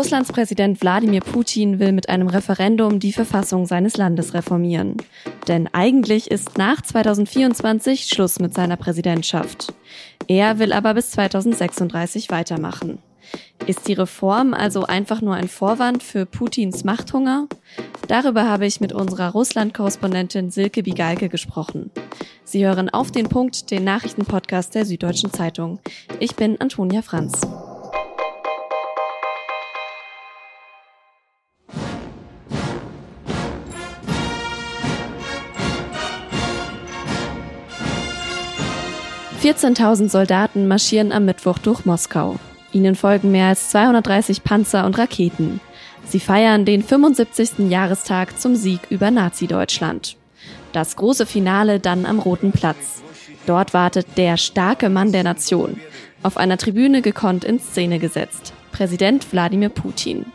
Russlands Präsident Wladimir Putin will mit einem Referendum die Verfassung seines Landes reformieren. Denn eigentlich ist nach 2024 Schluss mit seiner Präsidentschaft. Er will aber bis 2036 weitermachen. Ist die Reform also einfach nur ein Vorwand für Putins Machthunger? Darüber habe ich mit unserer Russland-Korrespondentin Silke Bigalke gesprochen. Sie hören auf den Punkt den Nachrichtenpodcast der Süddeutschen Zeitung. Ich bin Antonia Franz. Vierzehntausend Soldaten marschieren am Mittwoch durch Moskau. Ihnen folgen mehr als 230 Panzer und Raketen. Sie feiern den 75. Jahrestag zum Sieg über Nazi-Deutschland. Das große Finale dann am Roten Platz. Dort wartet der starke Mann der Nation, auf einer Tribüne gekonnt in Szene gesetzt, Präsident Wladimir Putin.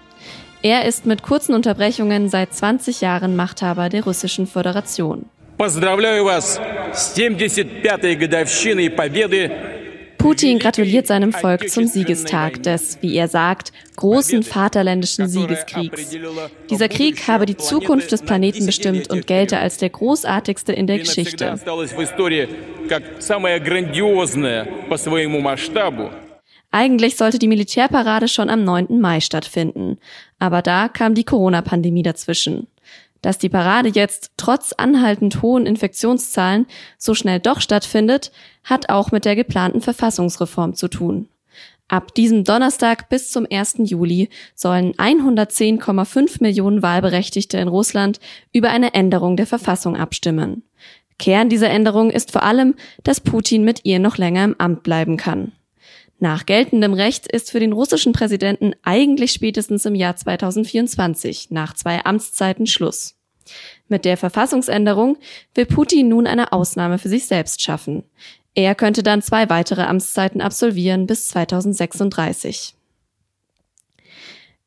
Er ist mit kurzen Unterbrechungen seit 20 Jahren Machthaber der Russischen Föderation. Поздравляю вас с 75-й годовщиной победы Putin gratuliert seinem Volk zum Siegestag des, wie er sagt, großen vaterländischen Siegeskriegs. Dieser Krieg habe die Zukunft des Planeten bestimmt und gelte als der großartigste in der Geschichte. Eigentlich sollte die Militärparade schon am 9. Mai stattfinden, aber da kam die Corona-Pandemie dazwischen. Dass die Parade jetzt trotz anhaltend hohen Infektionszahlen so schnell doch stattfindet, hat auch mit der geplanten Verfassungsreform zu tun. Ab diesem Donnerstag bis zum 1. Juli sollen 110,5 Millionen Wahlberechtigte in Russland über eine Änderung der Verfassung abstimmen. Kern dieser Änderung ist vor allem, dass Putin mit ihr noch länger im Amt bleiben kann. Nach geltendem Recht ist für den russischen Präsidenten eigentlich spätestens im Jahr 2024 nach zwei Amtszeiten Schluss. Mit der Verfassungsänderung will Putin nun eine Ausnahme für sich selbst schaffen. Er könnte dann zwei weitere Amtszeiten absolvieren bis 2036.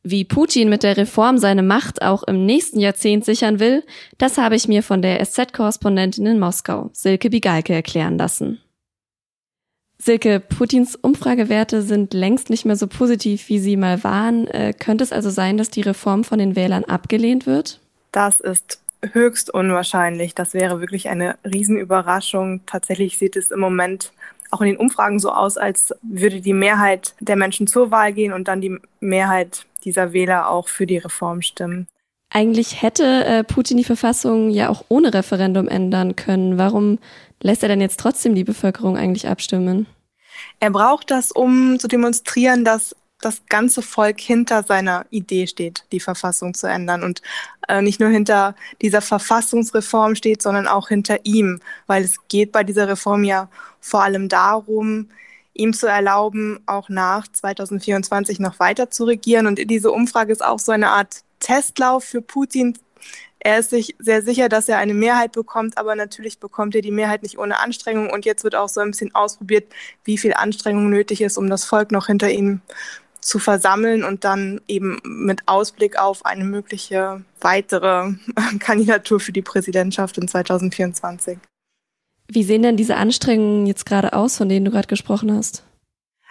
Wie Putin mit der Reform seine Macht auch im nächsten Jahrzehnt sichern will, das habe ich mir von der SZ-Korrespondentin in Moskau, Silke Bigalke, erklären lassen. Silke, Putins Umfragewerte sind längst nicht mehr so positiv, wie sie mal waren. Äh, könnte es also sein, dass die Reform von den Wählern abgelehnt wird? Das ist höchst unwahrscheinlich. Das wäre wirklich eine Riesenüberraschung. Tatsächlich sieht es im Moment auch in den Umfragen so aus, als würde die Mehrheit der Menschen zur Wahl gehen und dann die Mehrheit dieser Wähler auch für die Reform stimmen. Eigentlich hätte äh, Putin die Verfassung ja auch ohne Referendum ändern können. Warum lässt er denn jetzt trotzdem die Bevölkerung eigentlich abstimmen? Er braucht das, um zu demonstrieren, dass das ganze Volk hinter seiner Idee steht, die Verfassung zu ändern und äh, nicht nur hinter dieser Verfassungsreform steht, sondern auch hinter ihm, weil es geht bei dieser Reform ja vor allem darum, ihm zu erlauben, auch nach 2024 noch weiter zu regieren. Und diese Umfrage ist auch so eine Art Testlauf für Putin. Er ist sich sehr sicher, dass er eine Mehrheit bekommt, aber natürlich bekommt er die Mehrheit nicht ohne Anstrengung. Und jetzt wird auch so ein bisschen ausprobiert, wie viel Anstrengung nötig ist, um das Volk noch hinter ihm zu versammeln und dann eben mit Ausblick auf eine mögliche weitere Kandidatur für die Präsidentschaft in 2024. Wie sehen denn diese Anstrengungen jetzt gerade aus, von denen du gerade gesprochen hast?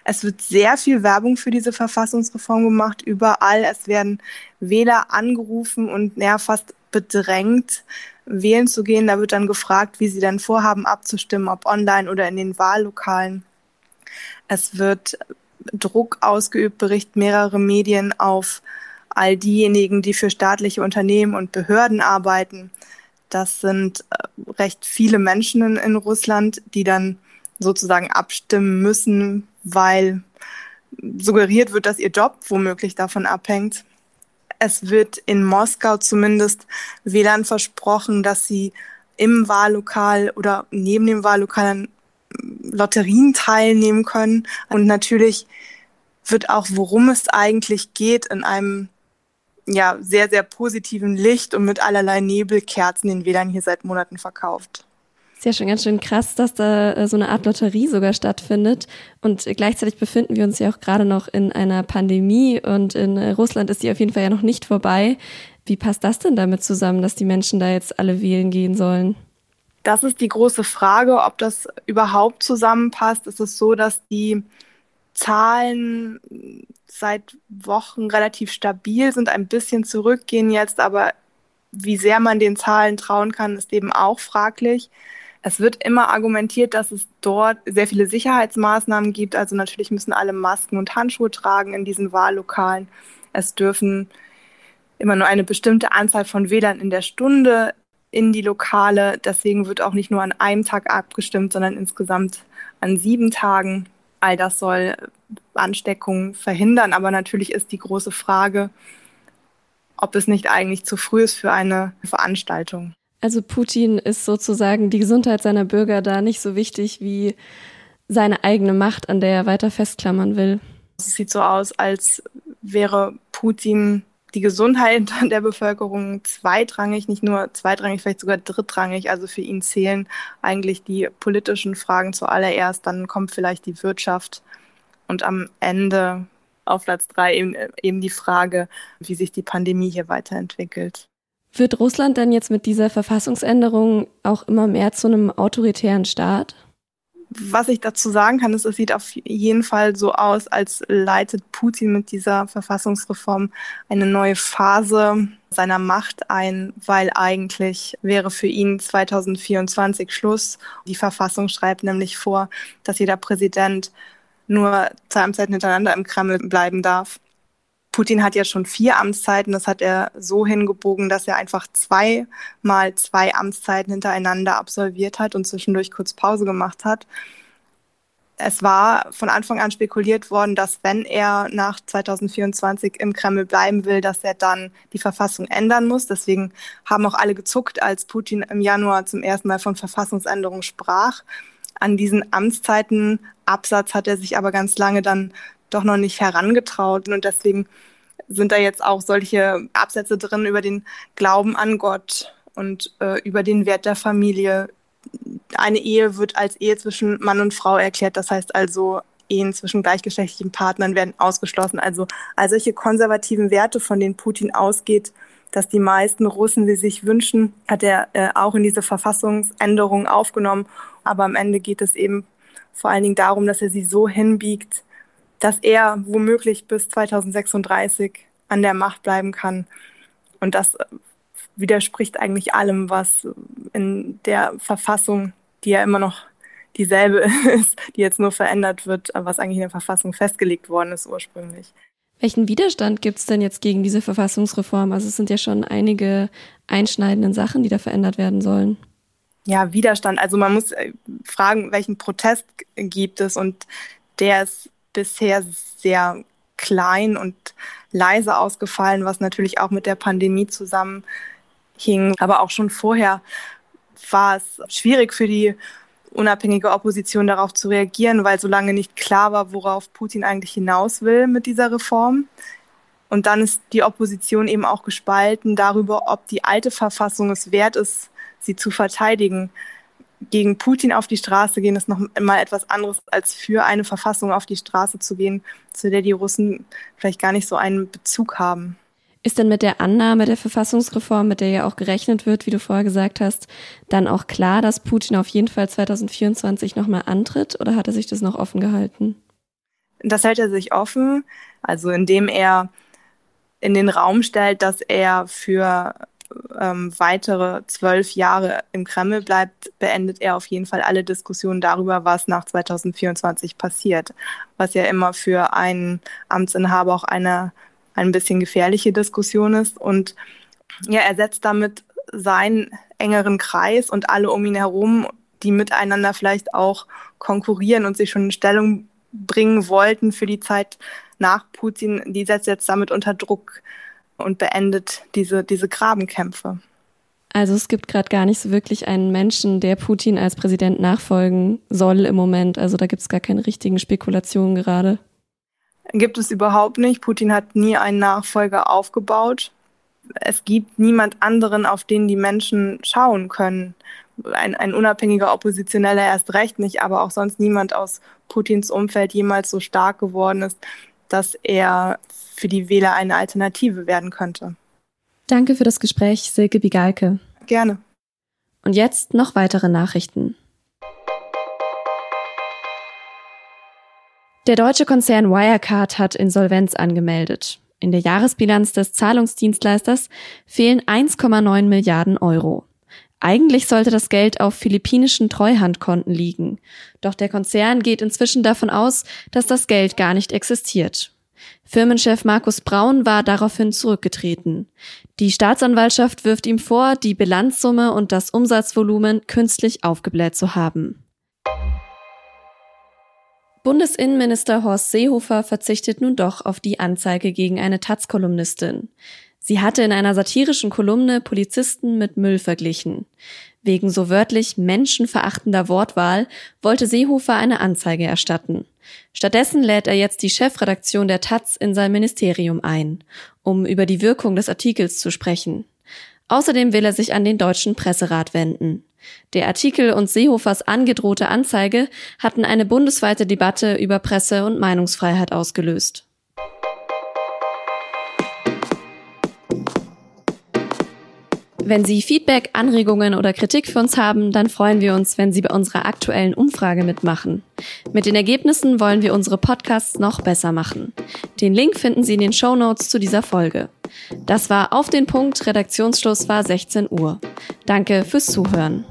Es wird sehr viel Werbung für diese Verfassungsreform gemacht, überall. Es werden Wähler angerufen und ja, fast bedrängt, wählen zu gehen. Da wird dann gefragt, wie sie dann vorhaben abzustimmen, ob online oder in den Wahllokalen. Es wird Druck ausgeübt, berichten mehrere Medien auf all diejenigen, die für staatliche Unternehmen und Behörden arbeiten. Das sind äh, recht viele Menschen in, in Russland, die dann sozusagen abstimmen müssen, weil suggeriert wird, dass ihr Job womöglich davon abhängt. Es wird in Moskau zumindest WLAN versprochen, dass sie im Wahllokal oder neben dem Wahllokal Lotterien teilnehmen können. Und natürlich wird auch, worum es eigentlich geht, in einem ja, sehr, sehr positiven Licht und mit allerlei Nebelkerzen den WLAN hier seit Monaten verkauft. Ist ja schon ganz schön krass, dass da äh, so eine Art Lotterie sogar stattfindet. Und gleichzeitig befinden wir uns ja auch gerade noch in einer Pandemie und in äh, Russland ist die auf jeden Fall ja noch nicht vorbei. Wie passt das denn damit zusammen, dass die Menschen da jetzt alle wählen gehen sollen? Das ist die große Frage, ob das überhaupt zusammenpasst. Es ist so, dass die Zahlen seit Wochen relativ stabil, sind ein bisschen zurückgehen jetzt, aber wie sehr man den Zahlen trauen kann, ist eben auch fraglich. Es wird immer argumentiert, dass es dort sehr viele Sicherheitsmaßnahmen gibt. Also natürlich müssen alle Masken und Handschuhe tragen in diesen Wahllokalen. Es dürfen immer nur eine bestimmte Anzahl von Wählern in der Stunde in die Lokale. Deswegen wird auch nicht nur an einem Tag abgestimmt, sondern insgesamt an sieben Tagen. All das soll Ansteckungen verhindern. Aber natürlich ist die große Frage, ob es nicht eigentlich zu früh ist für eine Veranstaltung. Also Putin ist sozusagen die Gesundheit seiner Bürger da nicht so wichtig wie seine eigene Macht, an der er weiter festklammern will. Es sieht so aus, als wäre Putin die Gesundheit der Bevölkerung zweitrangig, nicht nur zweitrangig, vielleicht sogar drittrangig. Also für ihn zählen eigentlich die politischen Fragen zuallererst, dann kommt vielleicht die Wirtschaft und am Ende auf Platz drei eben, eben die Frage, wie sich die Pandemie hier weiterentwickelt. Wird Russland denn jetzt mit dieser Verfassungsänderung auch immer mehr zu einem autoritären Staat? Was ich dazu sagen kann, ist, es sieht auf jeden Fall so aus, als leitet Putin mit dieser Verfassungsreform eine neue Phase seiner Macht ein, weil eigentlich wäre für ihn 2024 Schluss. Die Verfassung schreibt nämlich vor, dass jeder Präsident nur zwei Amtszeiten hintereinander im Kreml bleiben darf. Putin hat ja schon vier Amtszeiten. Das hat er so hingebogen, dass er einfach zweimal zwei Amtszeiten hintereinander absolviert hat und zwischendurch kurz Pause gemacht hat. Es war von Anfang an spekuliert worden, dass wenn er nach 2024 im Kreml bleiben will, dass er dann die Verfassung ändern muss. Deswegen haben auch alle gezuckt, als Putin im Januar zum ersten Mal von Verfassungsänderung sprach. An diesen Amtszeitenabsatz hat er sich aber ganz lange dann doch noch nicht herangetraut. Und deswegen sind da jetzt auch solche Absätze drin über den Glauben an Gott und äh, über den Wert der Familie. Eine Ehe wird als Ehe zwischen Mann und Frau erklärt. Das heißt also, Ehen zwischen gleichgeschlechtlichen Partnern werden ausgeschlossen. Also all solche konservativen Werte, von denen Putin ausgeht, dass die meisten Russen sie sich wünschen, hat er äh, auch in diese Verfassungsänderung aufgenommen. Aber am Ende geht es eben vor allen Dingen darum, dass er sie so hinbiegt, dass er womöglich bis 2036 an der Macht bleiben kann. Und das widerspricht eigentlich allem, was in der Verfassung, die ja immer noch dieselbe ist, die jetzt nur verändert wird, was eigentlich in der Verfassung festgelegt worden ist ursprünglich. Welchen Widerstand gibt es denn jetzt gegen diese Verfassungsreform? Also es sind ja schon einige einschneidende Sachen, die da verändert werden sollen. Ja, Widerstand. Also man muss äh, fragen, welchen Protest gibt es und der ist bisher sehr klein und leise ausgefallen, was natürlich auch mit der Pandemie zusammenhing. Aber auch schon vorher war es schwierig für die unabhängige Opposition darauf zu reagieren, weil solange nicht klar war, worauf Putin eigentlich hinaus will mit dieser Reform. Und dann ist die Opposition eben auch gespalten darüber, ob die alte Verfassung es wert ist, sie zu verteidigen gegen Putin auf die Straße gehen, ist noch mal etwas anderes, als für eine Verfassung auf die Straße zu gehen, zu der die Russen vielleicht gar nicht so einen Bezug haben. Ist denn mit der Annahme der Verfassungsreform, mit der ja auch gerechnet wird, wie du vorher gesagt hast, dann auch klar, dass Putin auf jeden Fall 2024 nochmal antritt oder hat er sich das noch offen gehalten? Das hält er sich offen, also indem er in den Raum stellt, dass er für ähm, weitere zwölf Jahre im Kreml bleibt, beendet er auf jeden Fall alle Diskussionen darüber, was nach 2024 passiert. Was ja immer für einen Amtsinhaber auch eine ein bisschen gefährliche Diskussion ist. Und ja, er setzt damit seinen engeren Kreis und alle um ihn herum, die miteinander vielleicht auch konkurrieren und sich schon in Stellung bringen wollten für die Zeit nach Putin, die setzt jetzt damit unter Druck und beendet diese, diese Grabenkämpfe. Also es gibt gerade gar nicht so wirklich einen Menschen, der Putin als Präsident nachfolgen soll im Moment. Also da gibt es gar keine richtigen Spekulationen gerade. Gibt es überhaupt nicht. Putin hat nie einen Nachfolger aufgebaut. Es gibt niemand anderen, auf den die Menschen schauen können. Ein, ein unabhängiger Oppositioneller erst recht nicht, aber auch sonst niemand aus Putins Umfeld jemals so stark geworden ist, dass er für die Wähler eine Alternative werden könnte. Danke für das Gespräch, Silke Bigalke. Gerne. Und jetzt noch weitere Nachrichten. Der deutsche Konzern Wirecard hat Insolvenz angemeldet. In der Jahresbilanz des Zahlungsdienstleisters fehlen 1,9 Milliarden Euro. Eigentlich sollte das Geld auf philippinischen Treuhandkonten liegen. Doch der Konzern geht inzwischen davon aus, dass das Geld gar nicht existiert. Firmenchef Markus Braun war daraufhin zurückgetreten. Die Staatsanwaltschaft wirft ihm vor, die Bilanzsumme und das Umsatzvolumen künstlich aufgebläht zu haben. Bundesinnenminister Horst Seehofer verzichtet nun doch auf die Anzeige gegen eine Taz-Kolumnistin. Sie hatte in einer satirischen Kolumne Polizisten mit Müll verglichen. Wegen so wörtlich menschenverachtender Wortwahl wollte Seehofer eine Anzeige erstatten. Stattdessen lädt er jetzt die Chefredaktion der Taz in sein Ministerium ein, um über die Wirkung des Artikels zu sprechen. Außerdem will er sich an den Deutschen Presserat wenden. Der Artikel und Seehofers angedrohte Anzeige hatten eine bundesweite Debatte über Presse- und Meinungsfreiheit ausgelöst. Wenn Sie Feedback, Anregungen oder Kritik für uns haben, dann freuen wir uns, wenn Sie bei unserer aktuellen Umfrage mitmachen. Mit den Ergebnissen wollen wir unsere Podcasts noch besser machen. Den Link finden Sie in den Show Notes zu dieser Folge. Das war auf den Punkt, Redaktionsschluss war 16 Uhr. Danke fürs Zuhören.